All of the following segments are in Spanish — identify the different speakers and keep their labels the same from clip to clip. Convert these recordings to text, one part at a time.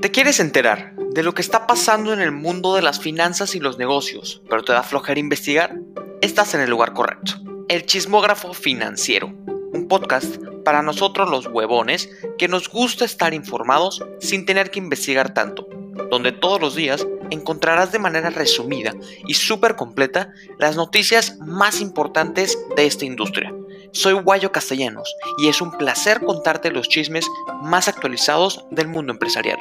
Speaker 1: ¿Te quieres enterar de lo que está pasando en el mundo de las finanzas y los negocios, pero te da flojera investigar? Estás en el lugar correcto. El Chismógrafo Financiero, un podcast para nosotros los huevones que nos gusta estar informados sin tener que investigar tanto, donde todos los días encontrarás de manera resumida y súper completa las noticias más importantes de esta industria. Soy Guayo Castellanos y es un placer contarte los chismes más actualizados del mundo empresarial.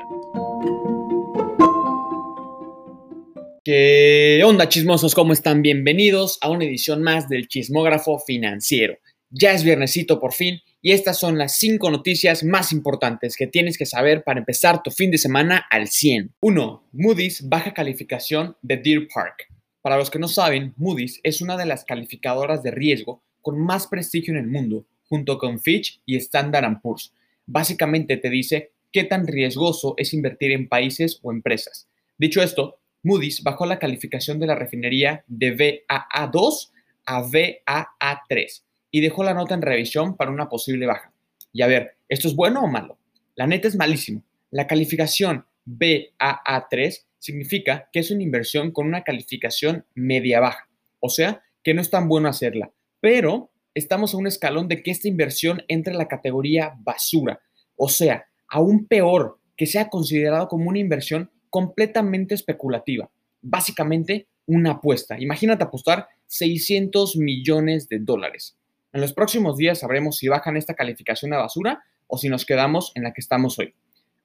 Speaker 2: ¿Qué onda chismosos? ¿Cómo están? Bienvenidos a una edición más del Chismógrafo Financiero. Ya es viernesito por fin y estas son las 5 noticias más importantes que tienes que saber para empezar tu fin de semana al 100. 1. Moody's baja calificación de Deer Park. Para los que no saben, Moody's es una de las calificadoras de riesgo con más prestigio en el mundo, junto con Fitch y Standard Poor's. Básicamente te dice qué tan riesgoso es invertir en países o empresas. Dicho esto, Moody's bajó la calificación de la refinería de BAA2 a BAA3 y dejó la nota en revisión para una posible baja. Y a ver, ¿esto es bueno o malo? La neta es malísimo. La calificación BAA3 significa que es una inversión con una calificación media-baja, o sea, que no es tan bueno hacerla, pero estamos a un escalón de que esta inversión entre en la categoría basura, o sea, aún peor, que sea considerado como una inversión completamente especulativa, básicamente una apuesta. Imagínate apostar 600 millones de dólares. En los próximos días sabremos si bajan esta calificación a basura o si nos quedamos en la que estamos hoy.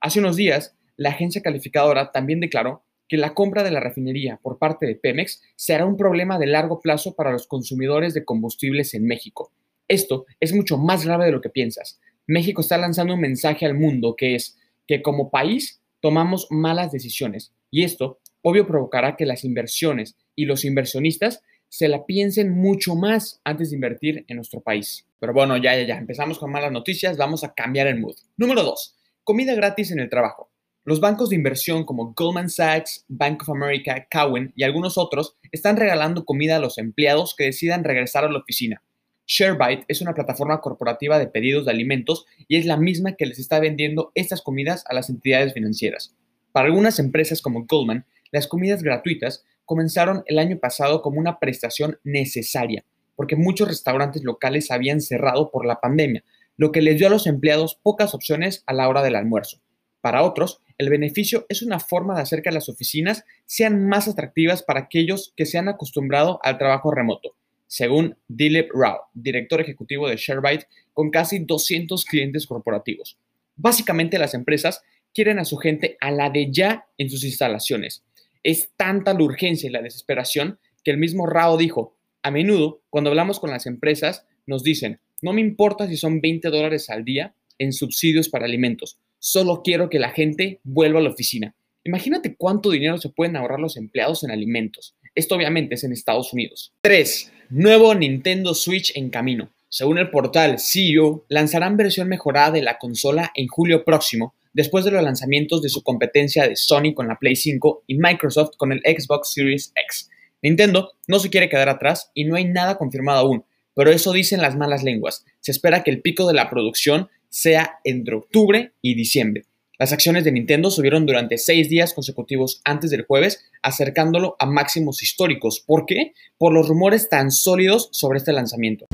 Speaker 2: Hace unos días, la agencia calificadora también declaró que la compra de la refinería por parte de Pemex será un problema de largo plazo para los consumidores de combustibles en México. Esto es mucho más grave de lo que piensas. México está lanzando un mensaje al mundo que es que como país tomamos malas decisiones y esto obvio provocará que las inversiones y los inversionistas se la piensen mucho más antes de invertir en nuestro país. Pero bueno, ya, ya, ya, empezamos con malas noticias, vamos a cambiar el mood. Número 2. Comida gratis en el trabajo. Los bancos de inversión como Goldman Sachs, Bank of America, Cowen y algunos otros están regalando comida a los empleados que decidan regresar a la oficina. ShareBite es una plataforma corporativa de pedidos de alimentos y es la misma que les está vendiendo estas comidas a las entidades financieras. Para algunas empresas como Goldman, las comidas gratuitas comenzaron el año pasado como una prestación necesaria, porque muchos restaurantes locales habían cerrado por la pandemia, lo que les dio a los empleados pocas opciones a la hora del almuerzo. Para otros, el beneficio es una forma de hacer que las oficinas sean más atractivas para aquellos que se han acostumbrado al trabajo remoto, según Dilip Rao, director ejecutivo de ShareBite, con casi 200 clientes corporativos. Básicamente las empresas quieren a su gente a la de ya en sus instalaciones es tanta la urgencia y la desesperación que el mismo Rao dijo, a menudo cuando hablamos con las empresas nos dicen, no me importa si son 20 dólares al día en subsidios para alimentos, solo quiero que la gente vuelva a la oficina. Imagínate cuánto dinero se pueden ahorrar los empleados en alimentos. Esto obviamente es en Estados Unidos. 3. Nuevo Nintendo Switch en camino. Según el portal CEO, lanzarán versión mejorada de la consola en julio próximo después de los lanzamientos de su competencia de Sony con la Play 5 y Microsoft con el Xbox Series X. Nintendo no se quiere quedar atrás y no hay nada confirmado aún, pero eso dicen las malas lenguas. Se espera que el pico de la producción sea entre octubre y diciembre. Las acciones de Nintendo subieron durante seis días consecutivos antes del jueves, acercándolo a máximos históricos. ¿Por qué? Por los rumores tan sólidos sobre este lanzamiento.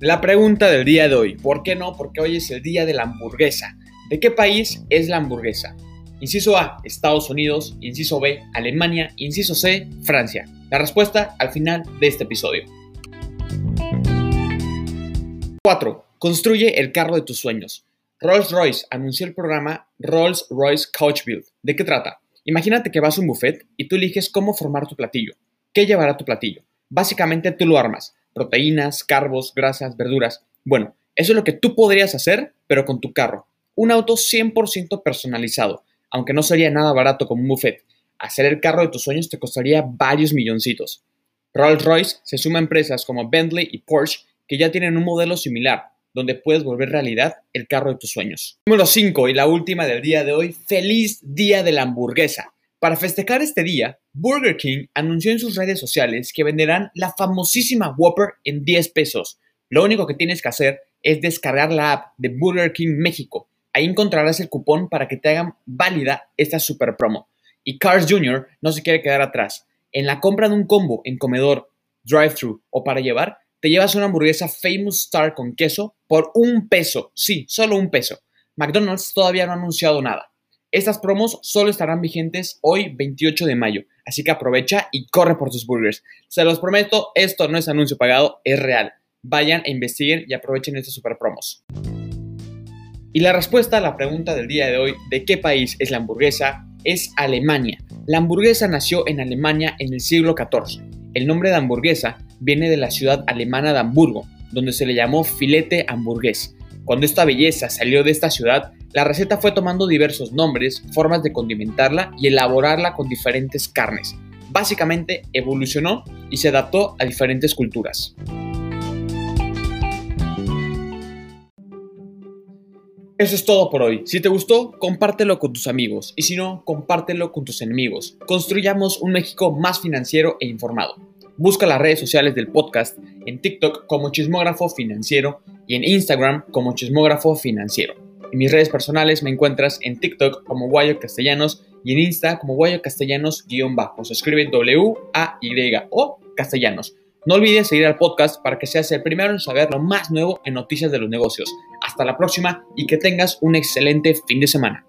Speaker 2: La pregunta del día de hoy, ¿por qué no? Porque hoy es el día de la hamburguesa. ¿De qué país es la hamburguesa? Inciso A, Estados Unidos. Inciso B, Alemania. Inciso C, Francia. La respuesta al final de este episodio. 4. Construye el carro de tus sueños. Rolls-Royce anunció el programa Rolls-Royce Couch Build. ¿De qué trata? Imagínate que vas a un buffet y tú eliges cómo formar tu platillo. ¿Qué llevará tu platillo? Básicamente tú lo armas. Proteínas, carbos, grasas, verduras. Bueno, eso es lo que tú podrías hacer, pero con tu carro un auto 100% personalizado, aunque no sería nada barato como un buffet. Hacer el carro de tus sueños te costaría varios milloncitos. Rolls-Royce se suma a empresas como Bentley y Porsche que ya tienen un modelo similar, donde puedes volver realidad el carro de tus sueños. Número 5 y la última del día de hoy, feliz día de la hamburguesa. Para festejar este día, Burger King anunció en sus redes sociales que venderán la famosísima Whopper en 10 pesos. Lo único que tienes que hacer es descargar la app de Burger King México Ahí encontrarás el cupón para que te hagan válida esta super promo. Y Cars Jr. no se quiere quedar atrás. En la compra de un combo en comedor, drive-thru o para llevar, te llevas una hamburguesa Famous Star con queso por un peso. Sí, solo un peso. McDonald's todavía no ha anunciado nada. Estas promos solo estarán vigentes hoy 28 de mayo, así que aprovecha y corre por tus burgers. Se los prometo, esto no es anuncio pagado, es real. Vayan e investiguen y aprovechen estos super promos. Y la respuesta a la pregunta del día de hoy, ¿de qué país es la hamburguesa? Es Alemania. La hamburguesa nació en Alemania en el siglo XIV. El nombre de hamburguesa viene de la ciudad alemana de Hamburgo, donde se le llamó filete hamburgués. Cuando esta belleza salió de esta ciudad, la receta fue tomando diversos nombres, formas de condimentarla y elaborarla con diferentes carnes. Básicamente evolucionó y se adaptó a diferentes culturas. Eso es todo por hoy. Si te gustó, compártelo con tus amigos y si no, compártelo con tus enemigos. Construyamos un México más financiero e informado. Busca las redes sociales del podcast en TikTok como Chismógrafo Financiero y en Instagram como Chismógrafo Financiero. En mis redes personales me encuentras en TikTok como Guayo Castellanos y en Insta como Guayo Castellanos-bajo. Se escribe W-A-Y-O Castellanos. No olvides seguir al podcast para que seas el primero en saber lo más nuevo en noticias de los negocios. Hasta la próxima y que tengas un excelente fin de semana.